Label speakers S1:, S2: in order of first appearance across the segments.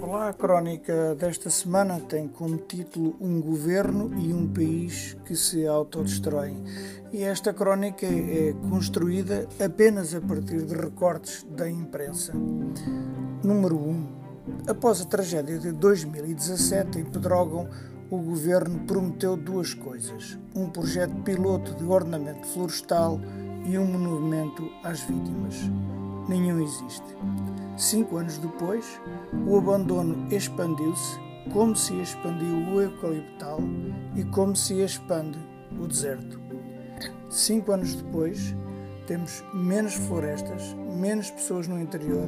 S1: Olá, a crónica desta semana tem como título Um governo e um país que se autodestroem. E esta crónica é construída apenas a partir de recortes da imprensa. Número 1. Após a tragédia de 2017 em Pedrógão, o governo prometeu duas coisas: um projeto piloto de ornamento florestal e um monumento às vítimas. Nenhum existe. Cinco anos depois, o abandono expandiu-se como se expandiu o eucaliptal e como se expande o deserto. Cinco anos depois, temos menos florestas, menos pessoas no interior,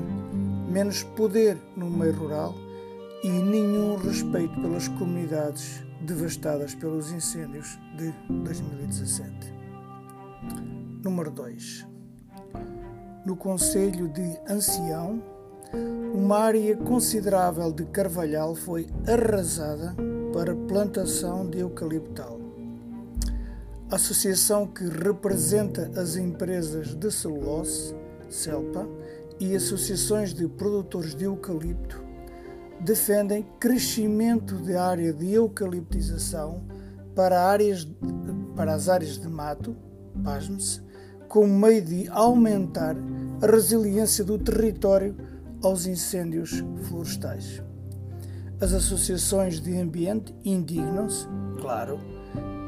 S1: menos poder no meio rural e nenhum respeito pelas comunidades devastadas pelos incêndios de 2017. Número 2. No Conselho de Ancião, uma área considerável de carvalhal foi arrasada para plantação de eucaliptal. A associação que representa as empresas de celulose, CELPA, e associações de produtores de eucalipto defendem crescimento de área de eucaliptização para, áreas, para as áreas de mato, pasme-se, como meio de aumentar a resiliência do território aos incêndios florestais. As associações de ambiente indignam-se, claro,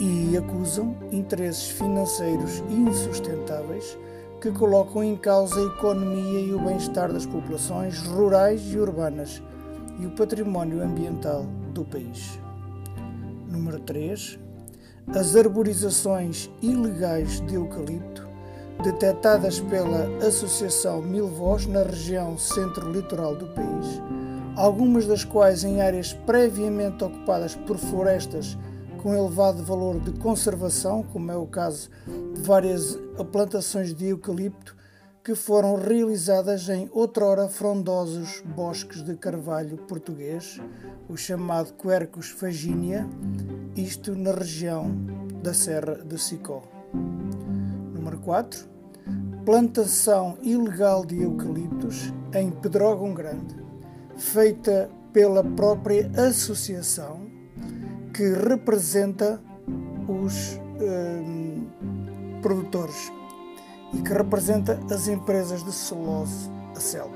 S1: e acusam interesses financeiros insustentáveis que colocam em causa a economia e o bem-estar das populações rurais e urbanas e o património ambiental do país. Número 3. As arborizações ilegais de eucalipto detectadas pela Associação Mil Voz na região centro-litoral do país, algumas das quais em áreas previamente ocupadas por florestas com elevado valor de conservação, como é o caso de várias plantações de eucalipto que foram realizadas em outrora frondosos bosques de carvalho português, o chamado Quercus faginia, isto na região da Serra de Sicó. Número 4 plantação ilegal de eucaliptos em Pedrógão Grande, feita pela própria associação que representa os hum, produtores e que representa as empresas de celulose, a CELP.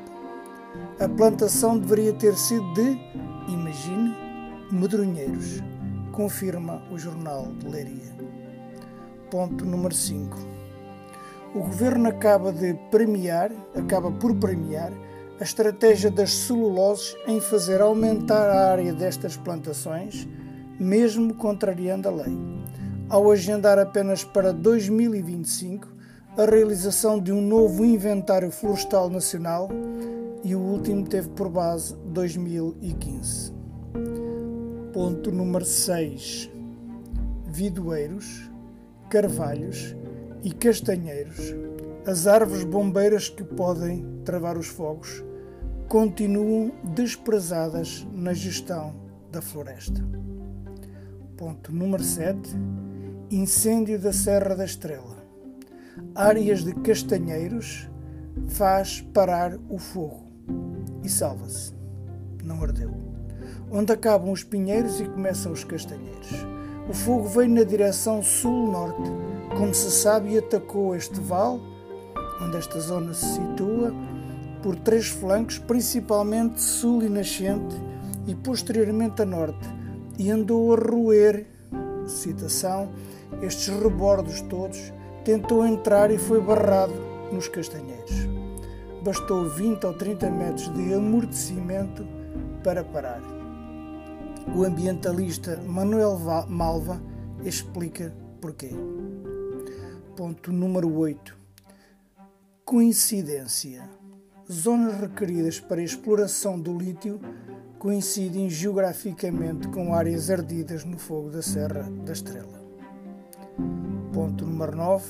S1: A plantação deveria ter sido de, imagine, medronheiros, confirma o jornal de Leiria. Ponto número 5 o governo acaba de premiar, acaba por premiar, a estratégia das celuloses em fazer aumentar a área destas plantações, mesmo contrariando a lei, ao agendar apenas para 2025 a realização de um novo inventário florestal nacional e o último teve por base 2015. Ponto número 6. Vidoeiros, carvalhos e castanheiros, as árvores bombeiras que podem travar os fogos, continuam desprezadas na gestão da floresta. Ponto número 7. Incêndio da Serra da Estrela. Áreas de castanheiros faz parar o fogo e salva-se. Não ardeu. Onde acabam os pinheiros e começam os castanheiros. O fogo veio na direção sul-norte como se sabe, atacou este vale, onde esta zona se situa, por três flancos, principalmente sul e nascente, e posteriormente a norte, e andou a roer, citação, estes rebordos todos, tentou entrar e foi barrado nos castanheiros. Bastou 20 ou 30 metros de amortecimento para parar. O ambientalista Manuel Malva explica porquê. Ponto número 8. Coincidência. Zonas requeridas para exploração do lítio coincidem geograficamente com áreas ardidas no fogo da Serra da Estrela. Ponto número 9.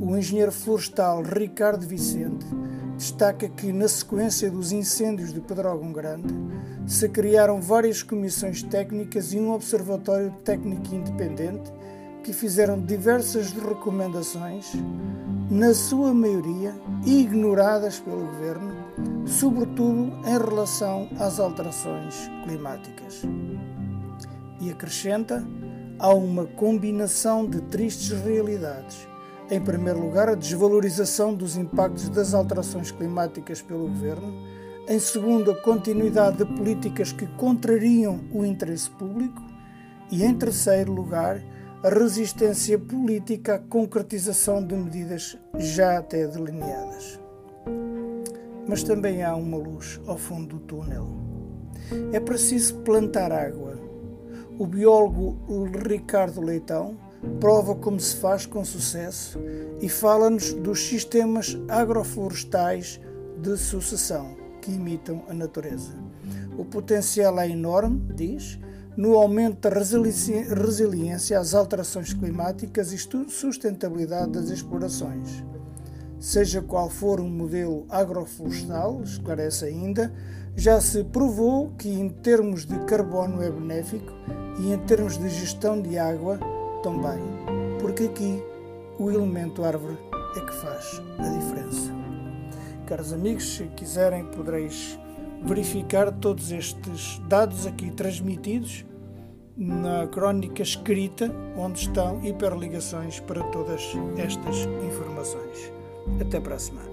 S1: O engenheiro florestal Ricardo Vicente destaca que, na sequência dos incêndios de Pedrógão Grande, se criaram várias comissões técnicas e um observatório técnico independente que fizeram diversas recomendações, na sua maioria ignoradas pelo governo, sobretudo em relação às alterações climáticas. E acrescenta: há uma combinação de tristes realidades. Em primeiro lugar, a desvalorização dos impactos das alterações climáticas pelo governo. Em segundo, a continuidade de políticas que contrariam o interesse público. E em terceiro lugar, resistência política à concretização de medidas já até delineadas. Mas também há uma luz ao fundo do túnel. É preciso plantar água. O biólogo Ricardo Leitão prova como se faz com sucesso e fala-nos dos sistemas agroflorestais de sucessão que imitam a natureza. O potencial é enorme, diz, no aumento da resiliência às alterações climáticas e sustentabilidade das explorações. Seja qual for o modelo agroflorestal, esclarece ainda, já se provou que em termos de carbono é benéfico e em termos de gestão de água também, porque aqui o elemento árvore é que faz a diferença. Caros amigos, se quiserem podereis verificar todos estes dados aqui transmitidos na crónica escrita, onde estão hiperligações para todas estas informações. Até para a semana.